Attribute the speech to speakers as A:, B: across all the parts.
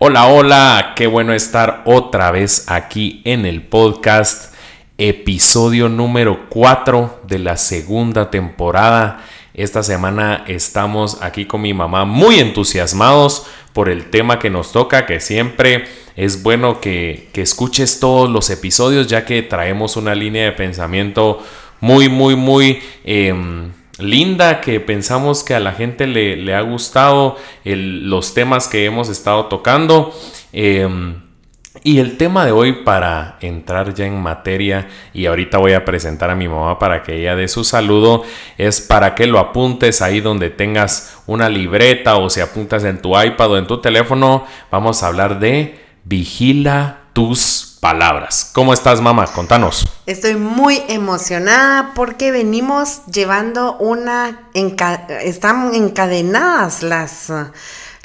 A: Hola, hola, qué bueno estar otra vez aquí en el podcast, episodio número 4 de la segunda temporada. Esta semana estamos aquí con mi mamá muy entusiasmados por el tema que nos toca, que siempre es bueno que, escuches todos los episodios ya que traemos una línea de pensamiento muy, muy, muy... Em, linda que pensamos que a la gente le, ha gustado los temas que hemos estado tocando. Em, y el tema de hoy para entrar ya en materia y ahorita voy a presentar a mi mamá para que ella dé su saludo es para que lo apuntes ahí donde tengas una libreta o si apuntas en tu iPad o en tu teléfono vamos a hablar de vigila tus palabras. ¿Cómo estás, mamá? Contanos.
B: Estoy muy emocionada porque venimos llevando una... están encadenadas las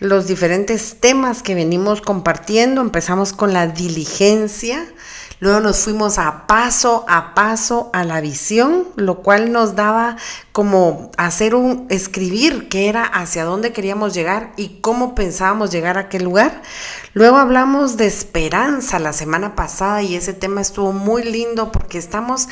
B: los diferentes temas que venimos compartiendo. Empezamos con la diligencia, luego nos fuimos a paso a paso a la visión, lo cual nos daba como hacer un escribir que era hacia dónde queríamos llegar y cómo pensábamos llegar a aquel lugar. Luego hablamos de esperanza la semana pasada y ese tema estuvo muy lindo porque estamos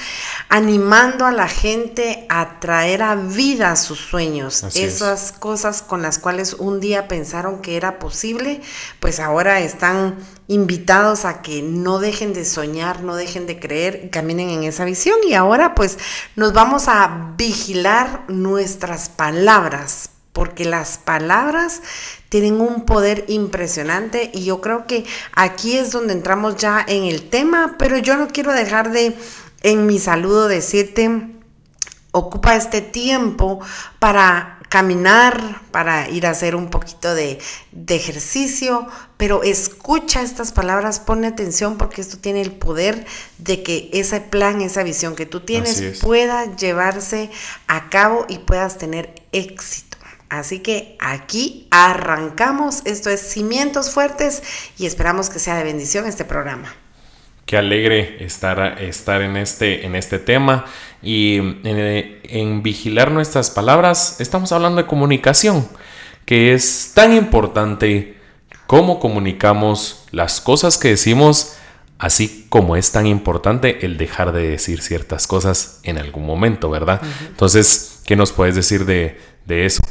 B: animando a la gente a traer a vida sus sueños, esas cosas con las cuales un día pensaron que era posible, pues ahora están invitados a que no dejen de soñar, no dejen de creer y caminen en esa visión. Y ahora pues nos vamos a vigilar nuestras palabras porque las palabras tienen un poder impresionante y yo creo que aquí es donde entramos ya en el tema, pero yo no quiero dejar de en mi saludo decirte, ocupa este tiempo para caminar, para ir a hacer un poquito de, ejercicio, pero escucha estas palabras, pone atención porque esto tiene el poder de que ese plan, esa visión que tú tienes pueda llevarse a cabo y puedas tener éxito. Así que aquí arrancamos. Esto es Cimientos Fuertes y esperamos que sea de bendición este programa.
A: Qué alegre estar, estar en, este, en este tema y en, en vigilar nuestras palabras. Estamos hablando de comunicación, que es tan importante cómo comunicamos las cosas que decimos, así como es tan importante el dejar de decir ciertas cosas en algún momento, ¿verdad? Entonces, ¿qué nos puedes decir de, de eso?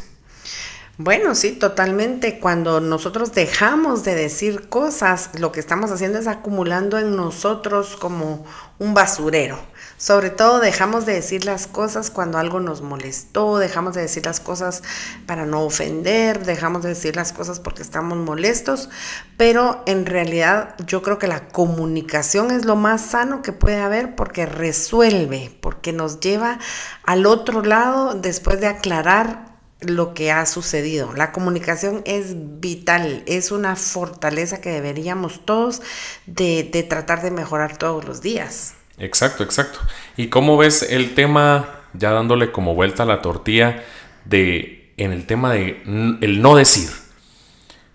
B: Bueno, sí, totalmente. Cuando nosotros dejamos de decir cosas, lo que estamos haciendo es acumulando en nosotros como un basurero. Sobre todo dejamos de decir las cosas cuando algo nos molestó, dejamos de decir las cosas para no ofender, dejamos de decir las cosas porque estamos molestos, pero en realidad yo creo que la comunicación es lo más sano que puede haber porque resuelve, porque nos lleva al otro lado después de aclarar lo que ha sucedido. La comunicación es vital, es una fortaleza que deberíamos todos de, tratar de mejorar todos los días.
A: Exacto, exacto. ¿Y cómo ves el tema, ya dándole como vuelta a la tortilla, de en el tema de el no decir?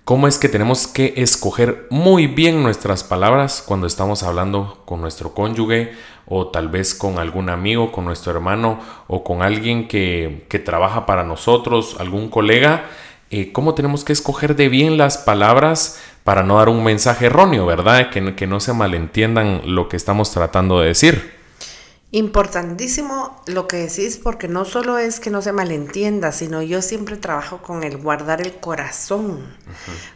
A: ¿Cómo es que tenemos que escoger muy bien nuestras palabras cuando estamos hablando con nuestro cónyuge o tal vez con algún amigo, con nuestro hermano o con alguien que, trabaja para nosotros, algún colega? Eh, ¿Cómo tenemos que escoger de bien las palabras para no dar un mensaje erróneo, verdad? Que, que no se malentiendan lo que estamos tratando de decir.
B: Importantísimo lo que decís porque no solo es que no se malentienda, sino yo siempre trabajo con el guardar el corazón.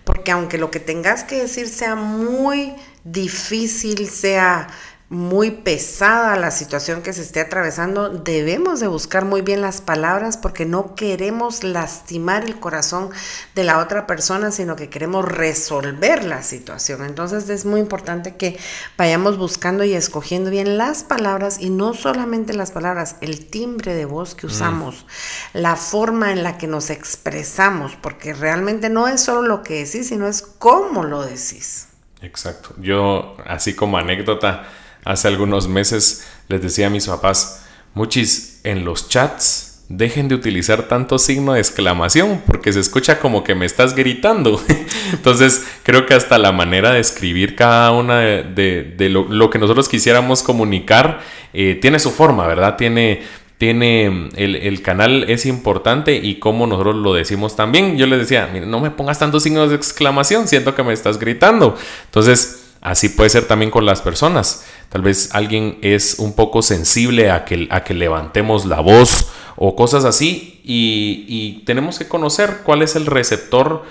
B: Porque aunque lo que tengas que decir sea muy difícil, sea muy pesada la situación que se esté atravesando, debemos de buscar muy bien las palabras porque no queremos lastimar el corazón de la otra persona, sino que queremos resolver la situación. Entonces es muy importante que vayamos buscando y escogiendo bien las palabras y no solamente las palabras, el timbre de voz que usamos, la forma en la que nos expresamos, porque realmente no es solo lo que decís, sino es cómo lo decís.
A: Exacto. Yo, así como anécdota, hace algunos meses les decía a mis papás, muchis, en los chats dejen de utilizar tanto signo de exclamación porque se escucha como que me estás gritando. Entonces creo que hasta la manera de escribir cada una de, lo, que nosotros quisiéramos comunicar eh, tiene su forma, ¿verdad? Tiene, tiene el, canal es importante y como nosotros lo decimos también. Yo les decía, no me pongas tantos signos de exclamación, siento que me estás gritando. Entonces, Así puede ser también con las personas. Tal vez alguien es un poco sensible a que, a que levantemos la voz o cosas así y, tenemos que conocer cuál es el receptor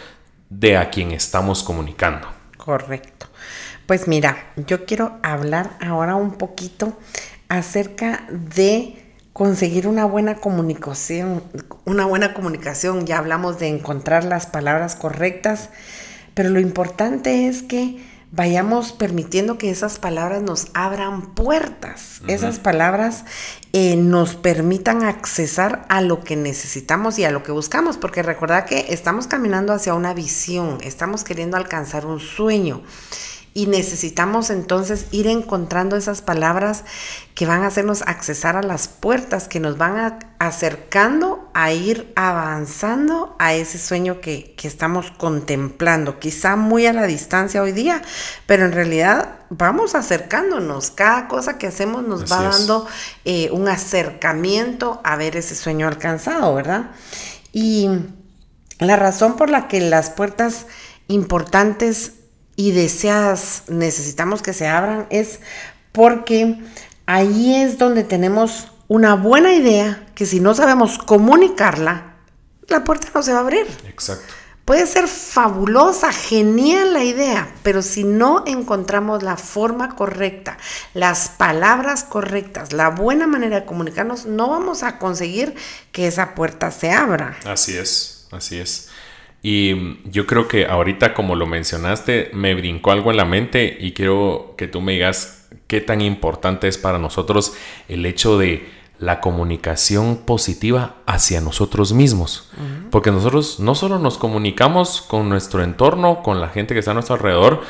A: de a quien estamos comunicando.
B: Correcto. Pues mira, yo quiero hablar ahora un poquito acerca de conseguir una buena comunicación, una buena comunicación, ya hablamos de encontrar las palabras correctas, pero lo importante es que vayamos permitiendo que esas palabras nos abran puertas, esas palabras eh, nos permitan accesar a lo que necesitamos y a lo que buscamos, porque recuerda que estamos caminando hacia una visión, estamos queriendo alcanzar un sueño y necesitamos entonces ir encontrando esas palabras que van a hacernos accesar a las puertas, que nos van acercando a ir avanzando a ese sueño que, estamos contemplando, quizá muy a la distancia hoy día, pero en realidad vamos acercándonos, cada cosa que hacemos nos va dando eh, un acercamiento a ver ese sueño alcanzado, ¿verdad? Y la razón por la que las puertas importantes y deseas, necesitamos que se abran, es porque ahí es donde tenemos una buena idea que si no sabemos comunicarla, la puerta no se va a abrir.
A: Exacto.
B: Puede ser fabulosa, genial la idea, pero si no encontramos la forma correcta, las palabras correctas, la buena manera de comunicarnos, no vamos a conseguir que esa puerta se abra.
A: Así es, así es. Y yo creo que ahorita, como lo mencionaste, me brincó algo en la mente y quiero que tú me digas qué tan importante es para nosotros el hecho de la comunicación positiva hacia nosotros mismos. Porque nosotros no solo nos comunicamos con nuestro entorno, con la gente que está a nuestro alrededor,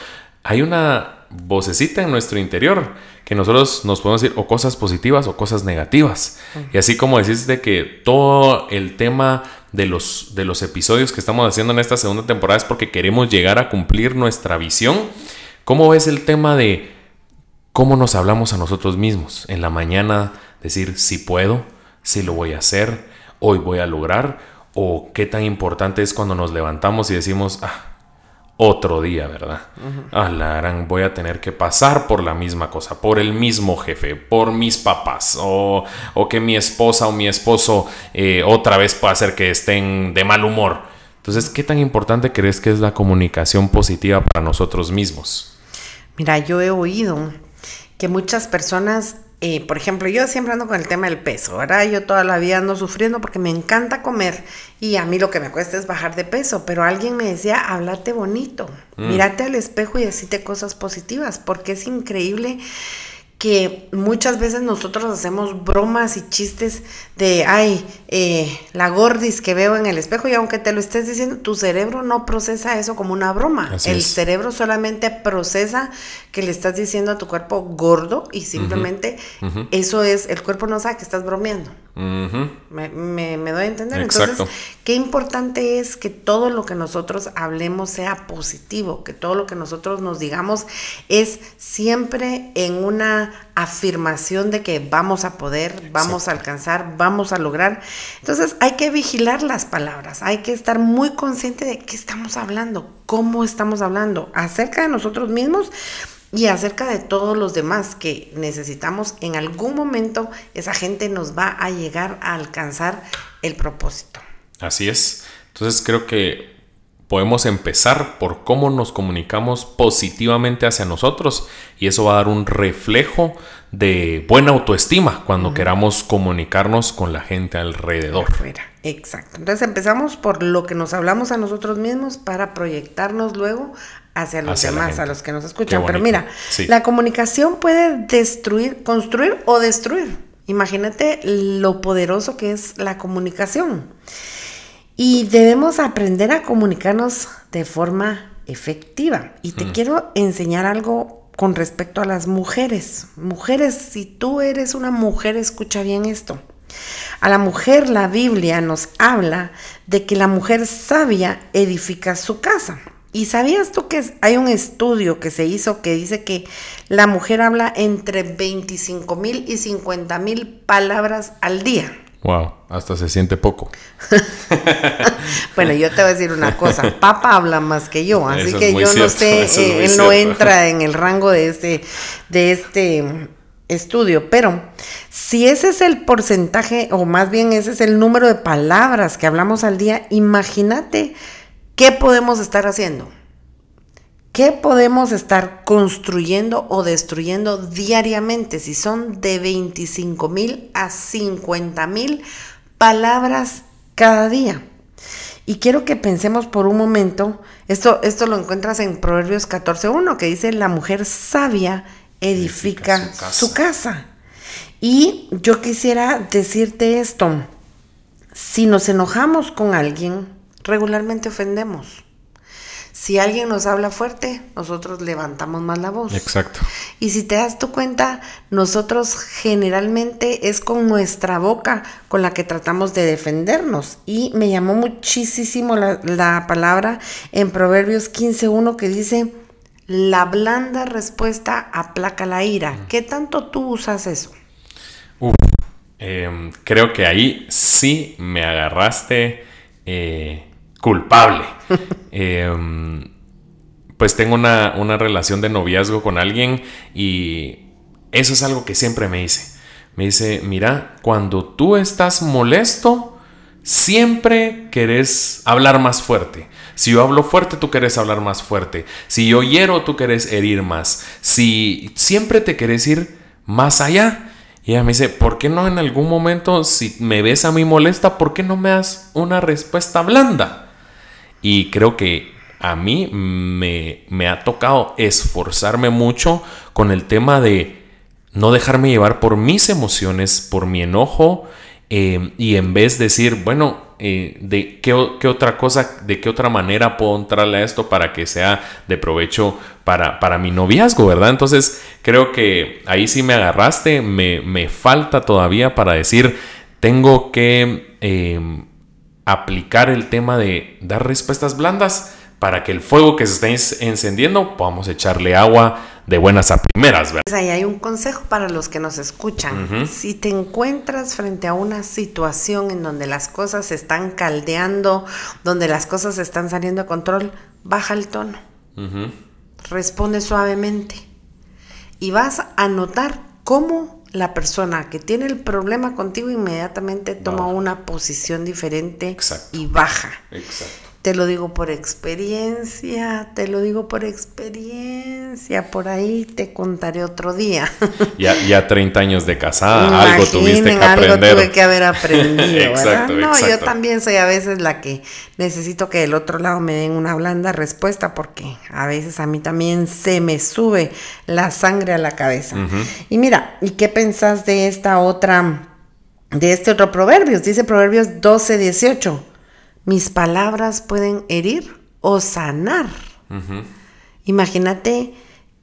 A: hay una vocecita en nuestro interior que nosotros nos podemos decir o cosas positivas o cosas negativas. Y así como decís de que todo el tema de los, de los episodios que estamos haciendo en esta segunda temporada es porque queremos llegar a cumplir nuestra visión. ¿Cómo ves el tema de cómo nos hablamos a nosotros mismos? En la mañana decir si puedo, si lo voy a hacer, hoy voy a lograr, o qué tan importante es cuando nos levantamos y decimos, ah, otro día, ¿verdad? Ah, la gran, voy a tener que pasar por la misma cosa, por el mismo jefe, por mis papás, o, que mi esposa o mi esposo eh, otra vez pueda hacer que estén de mal humor. Entonces, ¿qué tan importante crees que es la comunicación positiva para nosotros mismos?
B: Mira, yo he oído que muchas personas eh, por ejemplo, yo siempre ando con el tema del peso, ¿verdad? Yo toda la vida ando sufriendo porque me encanta comer y a mí lo que me cuesta es bajar de peso, pero alguien me decía, háblate bonito, mm. mírate al espejo y decite cosas positivas, porque es increíble que muchas veces nosotros hacemos bromas y chistes de, ay, eh, la gordis que veo en el espejo y aunque te lo estés diciendo, tu cerebro no procesa eso como una broma. el cerebro solamente procesa que le estás diciendo a tu cuerpo gordo y simplemente eso es, el cuerpo no sabe que estás bromeando. me, doy a entender. Entonces, qué importante es que todo lo que nosotros hablemos sea positivo, que todo lo que nosotros nos digamos es siempre en una afirmación de que vamos a poder, vamos a alcanzar, vamos a lograr. Entonces hay que vigilar las palabras, hay que estar muy consciente de qué estamos hablando, cómo estamos hablando, acerca de nosotros mismos y acerca de todos los demás que necesitamos en algún momento esa gente nos va a llegar a alcanzar el propósito.
A: Así es. Entonces creo que podemos empezar por cómo nos comunicamos positivamente hacia nosotros y eso va a dar un reflejo de buena autoestima cuando queramos comunicarnos con la gente alrededor.
B: Exacto. Entonces empezamos por lo que nos hablamos a nosotros mismos para proyectarnos luego hacia los demás, a los que nos escuchan. Pero mira, la comunicación puede destruir, construir o destruir. Imagínate lo poderoso que es la comunicación. Y debemos aprender a comunicarnos de forma efectiva. Y te mm. quiero enseñar algo con respecto a las mujeres. Mujeres, si tú eres una mujer, escucha bien esto. A la mujer la Biblia nos habla de que la mujer sabia edifica su casa. ¿Y sabías tú que hay un estudio que se hizo que dice que la mujer habla entre 25 mil y 50 mil palabras al día?
A: Wow, hasta se siente poco.
B: bueno, yo te voy a decir una cosa, Papa habla más que yo, así que yo no sé, eh, él no entra en el rango de este, de este estudio, pero si ese es el porcentaje, o más bien ese es el número de palabras que hablamos al día, imagínate qué podemos estar haciendo. ¿Qué podemos estar construyendo o destruyendo diariamente si son de 25 mil a 50 mil palabras cada día? Y quiero que pensemos por un momento, esto, esto lo encuentras en Proverbios 14.1, que dice, la mujer sabia edifica, su, casa. Y yo quisiera decirte esto, si nos enojamos con alguien, regularmente ofendemos. Si alguien nos habla fuerte, nosotros levantamos más la voz.
A: Exacto.
B: Y si te das tu cuenta, nosotros generalmente es con nuestra boca con la que tratamos de defendernos. Y me llamó muchísimo la, palabra en Proverbios 15.1 que dice, la blanda respuesta aplaca la ira. ¿Qué tanto tú usas eso?
A: Em, creo que ahí sí me agarraste eh, culpable. Em, pues tengo una, relación de noviazgo con alguien y eso es algo que siempre me dice. Me dice, mira, cuando tú estás molesto, siempre querés hablar más fuerte. Si yo hablo fuerte, tú querés hablar más fuerte. Si yo hiero, tú querés herir más. Si siempre te querés ir más allá. Y ella me dice, ¿por qué no en algún momento, si me ves a mí molesta, ¿por qué no me das una respuesta blanda? Y creo que a mí me, ha tocado esforzarme mucho con el tema de no dejarme llevar por mis emociones, por mi enojo, eh, y en vez de decir, bueno, eh, de qué, otra cosa, de qué otra manera puedo entrarle a esto para que sea de provecho para, para mi noviazgo, ¿verdad? Entonces creo que ahí sí me agarraste, me, me falta todavía para decir, tengo que eh, aplicar el tema de dar respuestas blandas para que el fuego que se está encendiendo podamos echarle agua de buenas a primeras.
B: ¿verdad? Pues ahí hay un consejo para los que nos escuchan. Si te encuentras frente a una situación en donde las cosas se están caldeando, donde las cosas están saliendo de control, baja el tono. Responde suavemente. Y vas a notar cómo la persona que tiene el problema contigo inmediatamente toma una posición diferente y baja. Exacto. Te lo digo por experiencia, te lo digo por experiencia, por ahí te contaré otro día.
A: Ya, ya 30 años de casada, algo tuviste que aprender.
B: Algo tuve que haber aprendido, exacto, No, yo también soy a veces la que necesito que del otro lado me den una blanda respuesta porque a veces a mí también se me sube la sangre a la cabeza. Y mira, ¿y qué pensás de esta otra, de este otro proverbio? Dice Proverbios 12, 18 mis palabras pueden herir o sanar. Imagínate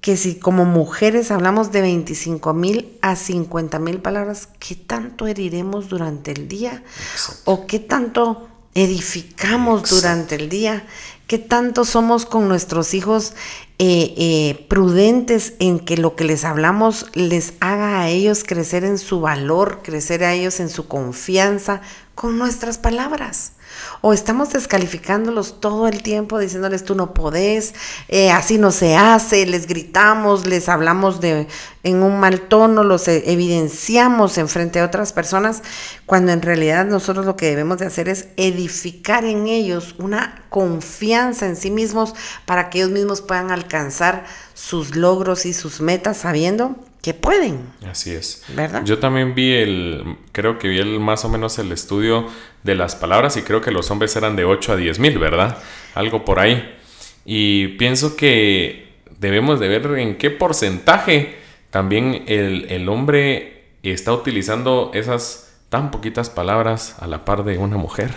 B: que si como mujeres hablamos de 25 mil a 50 mil palabras, ¿qué tanto heriremos durante el día? ¿O qué tanto edificamos durante el día? ¿Qué tanto somos con nuestros hijos eh, eh, prudentes en que lo que les hablamos les haga a ellos crecer en su valor, crecer a ellos en su confianza con nuestras palabras? O estamos descalificándolos todo el tiempo diciéndoles tú no podés, eh, así no se hace, les gritamos, les hablamos de en un mal tono, los e, evidenciamos en frente a otras personas, cuando en realidad nosotros lo que debemos de hacer es edificar en ellos una confianza en sí mismos para que ellos mismos puedan alcanzar sus logros y sus metas sabiendo que pueden.
A: Así es. ¿Verdad? Yo también vi el, creo que vi el más o menos el estudio de las palabras y creo que los hombres eran de 8 a 10 mil, ¿verdad? Algo por ahí. Y pienso que debemos de ver en qué porcentaje también el, hombre está utilizando esas tan poquitas palabras a la par de una mujer.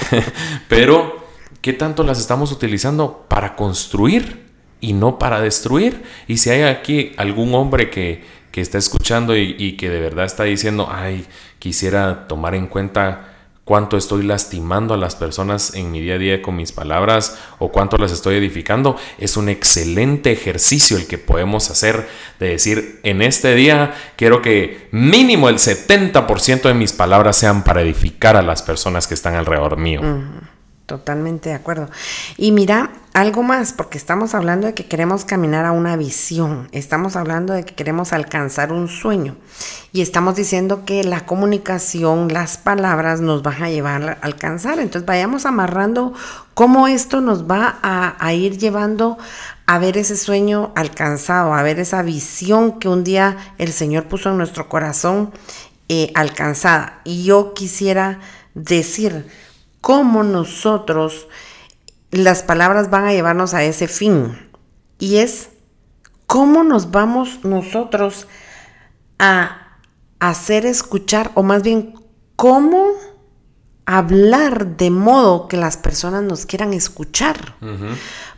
A: Pero, ¿qué tanto las estamos utilizando para construir y no para destruir? Y si hay aquí algún hombre que, que está escuchando y, que de verdad está diciendo, ay, quisiera tomar en cuenta cuánto estoy lastimando a las personas en mi día a día con mis palabras o cuánto las estoy edificando, es un excelente ejercicio el que podemos hacer de decir, en este día quiero que mínimo el 70% de mis palabras sean para edificar a las personas que están alrededor mío.
B: Totalmente de acuerdo. Y mira, algo más, porque estamos hablando de que queremos caminar a una visión, estamos hablando de que queremos alcanzar un sueño y estamos diciendo que la comunicación, las palabras nos van a llevar a alcanzar. Entonces vayamos amarrando cómo esto nos va a, ir llevando a ver ese sueño alcanzado, a ver esa visión que un día el Señor puso en nuestro corazón eh, alcanzada. Y yo quisiera decir, cómo nosotros, las palabras van a llevarnos a ese fin. Y es cómo nos vamos nosotros a hacer escuchar, o más bien, cómo hablar de modo que las personas nos quieran escuchar.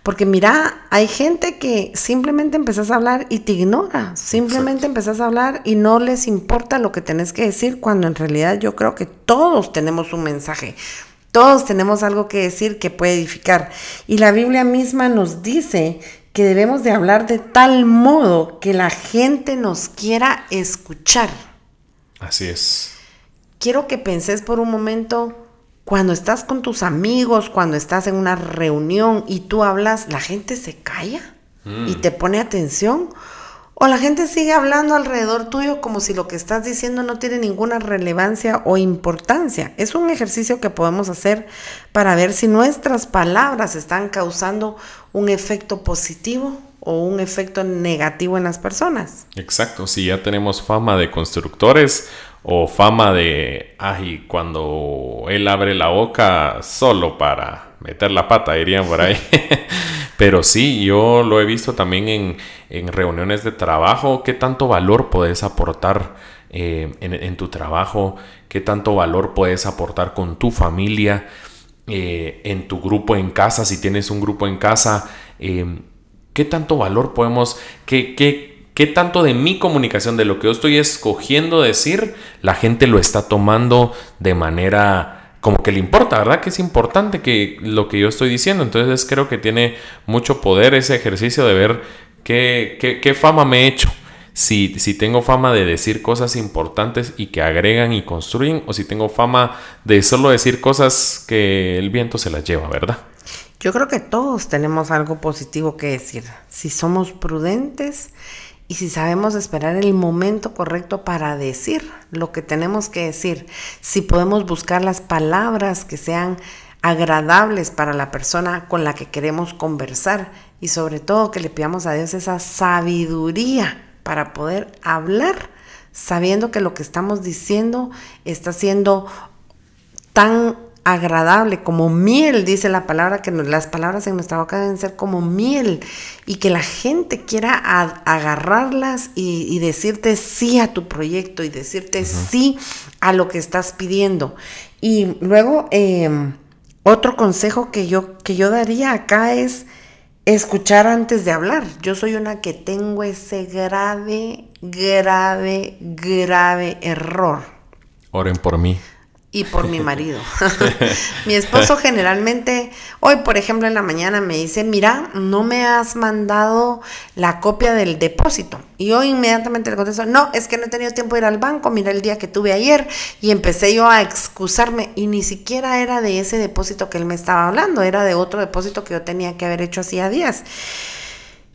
B: Porque mira, hay gente que simplemente empezás a hablar y te ignora, simplemente empezás a hablar y no les importa lo que tenés que decir, cuando en realidad yo creo que todos tenemos un mensaje. Todos tenemos algo que decir que puede edificar. Y la Biblia misma nos dice que debemos de hablar de tal modo que la gente nos quiera escuchar.
A: Así es.
B: Quiero que penses por un momento, cuando estás con tus amigos, cuando estás en una reunión y tú hablas, la gente se calla y mm. te pone atención. O la gente sigue hablando alrededor tuyo como si lo que estás diciendo no tiene ninguna relevancia o importancia. Es un ejercicio que podemos hacer para ver si nuestras palabras están causando un efecto positivo o un efecto negativo en las personas.
A: Exacto, si ya tenemos fama de constructores o fama de, ay, cuando él abre la boca solo para meter la pata, dirían por ahí. Pero sí, yo lo he visto también en, reuniones de trabajo, qué tanto valor puedes aportar eh, en, tu trabajo, qué tanto valor puedes aportar con tu familia, eh, en tu grupo en casa, si tienes un grupo en casa, eh, qué tanto valor podemos, qué, qué, qué tanto de mi comunicación, de lo que yo estoy escogiendo decir, la gente lo está tomando de manera como que le importa, ¿verdad? Que es importante que lo que yo estoy diciendo. Entonces creo que tiene mucho poder ese ejercicio de ver qué, qué, fama me he hecho. Si, si, tengo fama de decir cosas importantes y que agregan y construyen, o si tengo fama de solo decir cosas que el viento se las lleva, ¿verdad?
B: Yo creo que todos tenemos algo positivo que decir. Si somos prudentes y si sabemos esperar el momento correcto para decir lo que tenemos que decir, si podemos buscar las palabras que sean agradables para la persona con la que queremos conversar y sobre todo que le pidamos a Dios esa sabiduría para poder hablar sabiendo que lo que estamos diciendo está siendo tan agradable, como miel, dice la palabra, que las palabras en nuestra boca deben ser como miel y que la gente quiera agarrarlas y, decirte sí a tu proyecto y decirte sí a lo que estás pidiendo. Y luego, em, otro consejo que yo, que yo daría acá es escuchar antes de hablar. Yo soy una que tengo ese grave, grave, grave error.
A: Oren por mí
B: y por mi marido. mi esposo generalmente, hoy por ejemplo en la mañana me dice, mira, no me has mandado la copia del depósito. Y yo inmediatamente le contesto, no, es que no he tenido tiempo de ir al banco, mira el día que tuve ayer y empecé yo a excusarme y ni siquiera era de ese depósito que él me estaba hablando, era de otro depósito que yo tenía que haber hecho hacía días.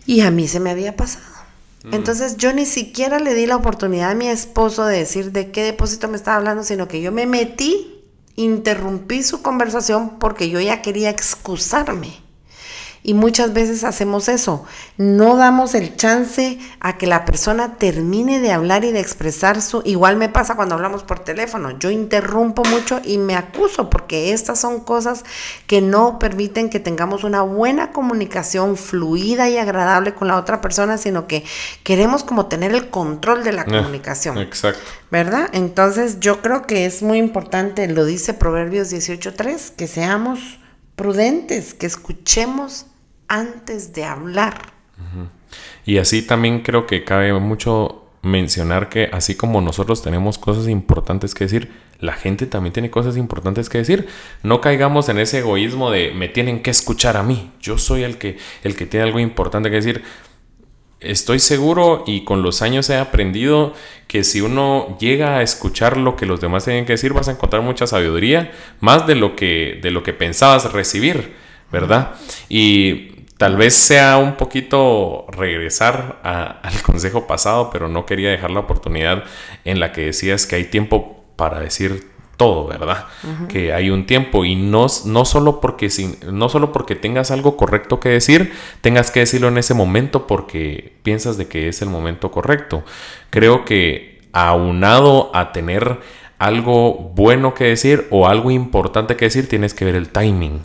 B: Y a mí se me había pasado. Mm. Entonces yo ni siquiera le di la oportunidad a mi esposo de decir de qué depósito me estaba hablando, sino que yo me metí, interrumpí su conversación porque yo ya quería excusarme. Y muchas veces hacemos eso. No damos el chance a que la persona termine de hablar y de expresar su... Igual me pasa cuando hablamos por teléfono. Yo interrumpo mucho y me acuso porque estas son cosas que no permiten que tengamos una buena comunicación fluida y agradable con la otra persona, sino que queremos como tener el control de la ah, comunicación.
A: exacto.
B: ¿Verdad? Entonces yo creo que es muy importante, lo dice Proverbios 18.3, que seamos prudentes, que escuchemos antes de hablar.
A: Y así también creo que cabe mucho mencionar que así como nosotros tenemos cosas importantes que decir, la gente también tiene cosas importantes que decir. No caigamos en ese egoísmo de me tienen que escuchar a mí. Yo soy el que, el que tiene algo importante que decir. Estoy seguro y con los años he aprendido que si uno llega a escuchar lo que los demás tienen que decir, vas a encontrar mucha sabiduría, más de lo que, de lo que pensabas recibir, ¿verdad? Y Tal vez sea un poquito regresar al consejo pasado, pero no quería dejar la oportunidad en la que decías que hay tiempo para decir todo, ¿verdad? Que hay un tiempo y no, no, solo porque, no solo porque tengas algo correcto que decir, tengas que decirlo en ese momento porque piensas de que es el momento correcto. Creo que aunado a tener algo bueno que decir o algo importante que decir, tienes que ver el timing.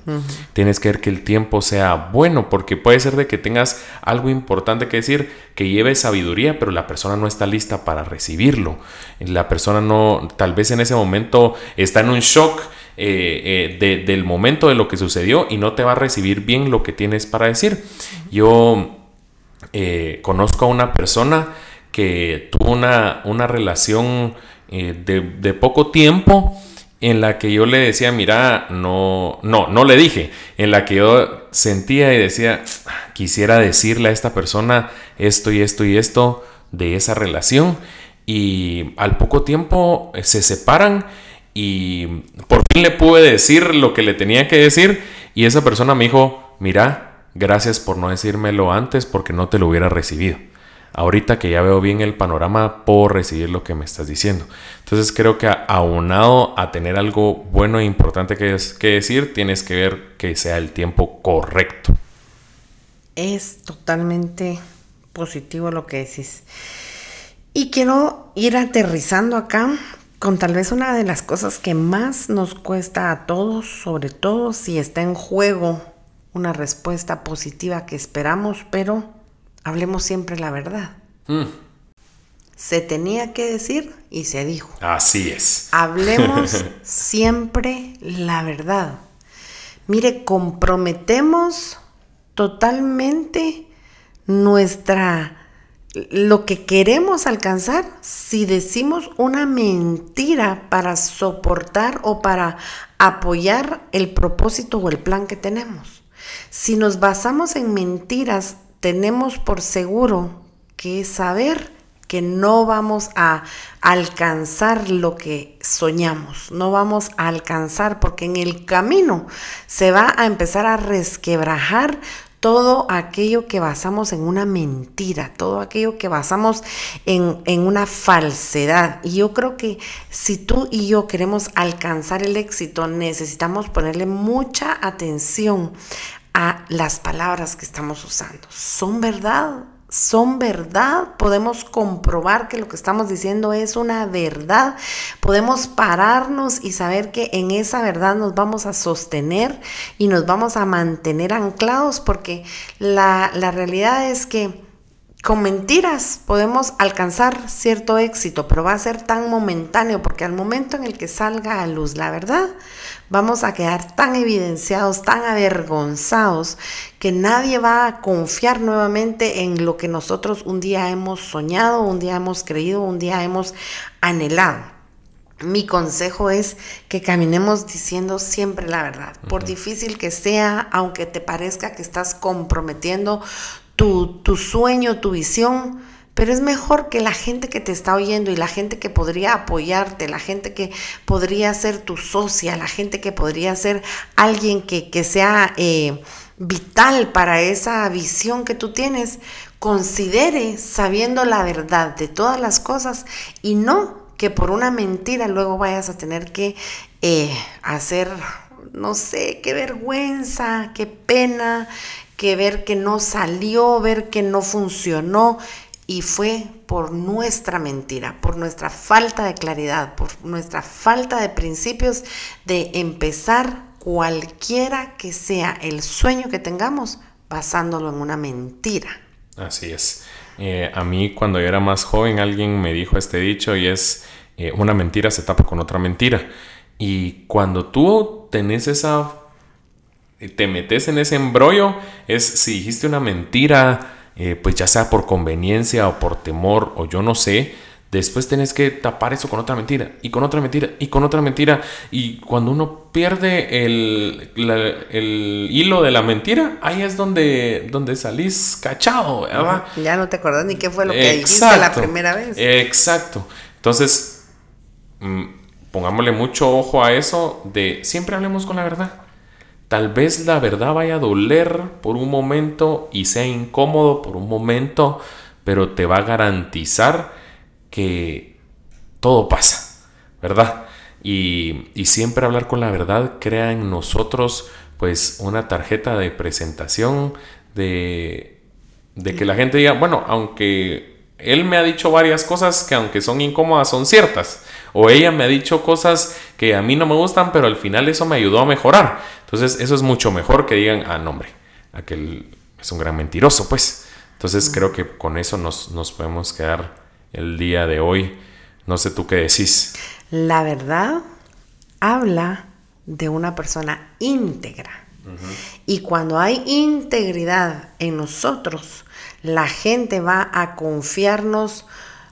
A: Tienes que ver que el tiempo sea bueno, porque puede ser de que tengas algo importante que decir, que lleve sabiduría, pero la persona no está lista para recibirlo. La persona no, tal vez en ese momento está en un shock. Eh, eh, del momento de lo que sucedió y no te va a recibir bien lo que tienes para decir. Yo eh, conozco a una persona que tuvo una, una relación eh, de, poco tiempo en la que yo le decía, mira, no, no, no le dije, en la que yo sentía y decía, quisiera decirle a esta persona esto y esto y esto de esa relación. Y al poco tiempo eh, se separan y por fin le pude decir lo que le tenía que decir y esa persona me dijo, mira, gracias por no decírmelo antes porque no te lo hubiera recibido ahorita que ya veo bien el panorama, puedo recibir lo que me estás diciendo. Entonces creo que aunado a tener algo bueno e importante que, que decir, tienes que ver que sea el tiempo correcto.
B: Es totalmente positivo lo que decís. Y quiero ir aterrizando acá con tal vez una de las cosas que más nos cuesta a todos, sobre todo si está en juego una respuesta positiva que esperamos, pero hablemos siempre la verdad. Mm. Se tenía que decir y se dijo.
A: Así es.
B: Hablemos siempre la verdad. Mire, comprometemos totalmente nuestra lo que queremos alcanzar si decimos una mentira para soportar o para apoyar el propósito o el plan que tenemos. Si nos basamos en mentiras tenemos por seguro que saber que no vamos a alcanzar lo que soñamos, no vamos a alcanzar porque en el camino se va a empezar a resquebrajar todo aquello que basamos en una mentira, todo aquello que basamos en, en, una falsedad. Y yo creo que si tú y yo queremos alcanzar el éxito, necesitamos ponerle mucha atención a las palabras que estamos usando. ¿Son verdad? ¿Son verdad? Podemos comprobar que lo que estamos diciendo es una verdad. Podemos pararnos y saber que en esa verdad nos vamos a sostener y nos vamos a mantener anclados porque la, la realidad es que con mentiras podemos alcanzar cierto éxito, pero va a ser tan momentáneo porque al momento en el que salga a luz la verdad, vamos a quedar tan evidenciados, tan avergonzados, que nadie va a confiar nuevamente en lo que nosotros un día hemos soñado, un día hemos creído, un día hemos anhelado. Mi consejo es que caminemos diciendo siempre la verdad, por difícil que sea, aunque te parezca que estás comprometiendo tu, sueño, tu visión, pero es mejor que la gente que te está oyendo y la gente que podría apoyarte, la gente que podría ser tu socia, la gente que podría ser alguien que, sea eh, vital para esa visión que tú tienes, considere sabiendo la verdad de todas las cosas y no que por una mentira luego vayas a tener que eh, hacer, no sé, qué vergüenza, qué pena, que ver que no salió, ver que no funcionó. Y fue por nuestra mentira, por nuestra falta de claridad, por nuestra falta de principios de empezar cualquiera que sea el sueño que tengamos basándolo en una mentira.
A: Así es. Eh, a mí cuando yo era más joven alguien me dijo este dicho y es eh, una mentira se tapa con otra mentira. Y cuando tú tenés esa te metes en ese embrollo es si dijiste una mentira eh, pues ya sea por conveniencia o por temor o yo no sé, después tenés que tapar eso con otra mentira y con otra mentira y con otra mentira. Y cuando uno pierde el, el hilo de la mentira, ahí es donde, donde salís cachado, ¿verdad?
B: Ya no te acordás ni qué fue lo que dijiste la primera vez.
A: Exacto. Entonces, mm, pongámosle mucho ojo a eso de siempre hablemos con la verdad. Tal vez la verdad vaya a doler por un momento y sea incómodo por un momento, pero te va a garantizar que todo pasa, ¿verdad? Y, siempre hablar con la verdad crea en nosotros pues una tarjeta de presentación de, de que la gente diga, bueno, aunque él me ha dicho varias cosas que aunque son incómodas son ciertas. O ella me ha dicho cosas que a mí no me gustan, pero al final eso me ayudó a mejorar. Entonces eso es mucho mejor que digan, ah, no hombre, aquel es un gran mentiroso, pues. Entonces creo que con eso nos, nos podemos quedar el día de hoy. No sé tú qué decís.
B: La verdad habla de una persona íntegra. Y cuando hay integridad en nosotros, la gente va a confiarnos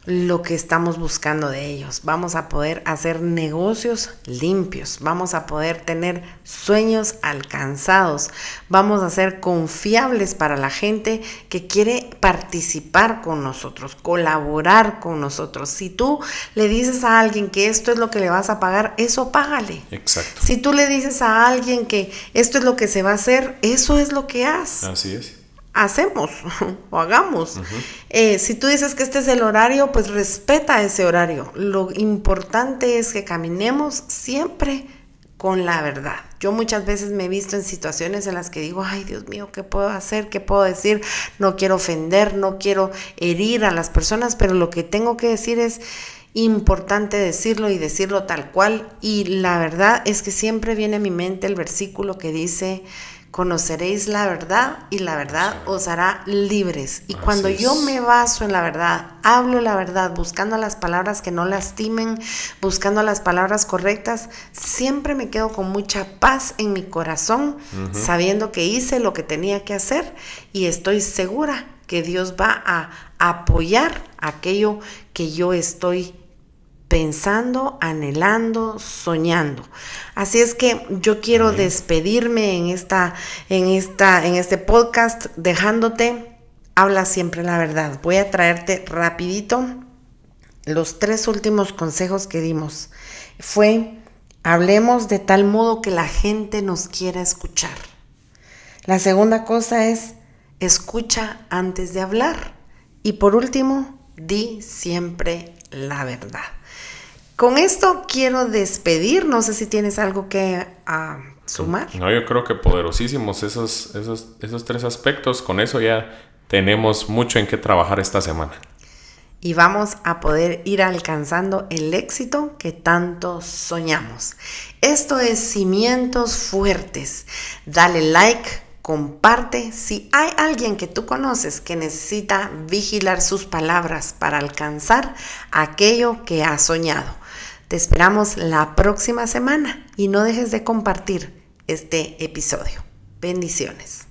B: lo que estamos buscando de ellos. Vamos a poder hacer negocios limpios, vamos a poder tener sueños alcanzados, vamos a ser confiables para la gente que quiere participar con nosotros, colaborar con nosotros. Si tú le dices a alguien que esto es lo que le vas a pagar, eso págale.
A: Exacto.
B: Si tú le dices a alguien que esto es lo que se va a hacer, eso es lo que haz.
A: Así es
B: hacemos o hagamos. Eh, si tú dices que este es el horario, pues respeta ese horario. Lo importante es que caminemos siempre con la verdad. Yo muchas veces me he visto en situaciones en las que digo, ay Dios mío, ¿qué puedo hacer? ¿Qué puedo decir? No quiero ofender, no quiero herir a las personas, pero lo que tengo que decir es importante decirlo y decirlo tal cual. Y la verdad es que siempre viene a mi mente el versículo que dice, conoceréis la verdad y la verdad os hará libres. Y cuando yo me baso en la verdad, hablo la verdad, buscando las palabras que no lastimen, buscando las palabras correctas, siempre me quedo con mucha paz en mi corazón, sabiendo que hice lo que tenía que hacer y estoy segura que Dios va a apoyar aquello que yo estoy pensando, anhelando, soñando. Así es que yo quiero despedirme en esta, en esta, en este podcast dejándote, habla siempre la verdad. Voy a traerte rapidito los tres últimos consejos que dimos. Fue, hablemos de tal modo que la gente nos quiera escuchar. La segunda cosa es, escucha antes de hablar. Y por último, di siempre la verdad. Con esto quiero despedir, no sé si tienes algo que ah, sumar.
A: No, yo creo que poderosísimos esos, esos, esos tres aspectos, con eso ya tenemos mucho en qué trabajar esta semana.
B: Y vamos a poder ir alcanzando el éxito que tanto soñamos. Esto es Cimientos Fuertes. Dale like, comparte. Si hay alguien que tú conoces que necesita vigilar sus palabras para alcanzar aquello que ha soñado. Te esperamos la próxima semana y no dejes de compartir este episodio. Bendiciones.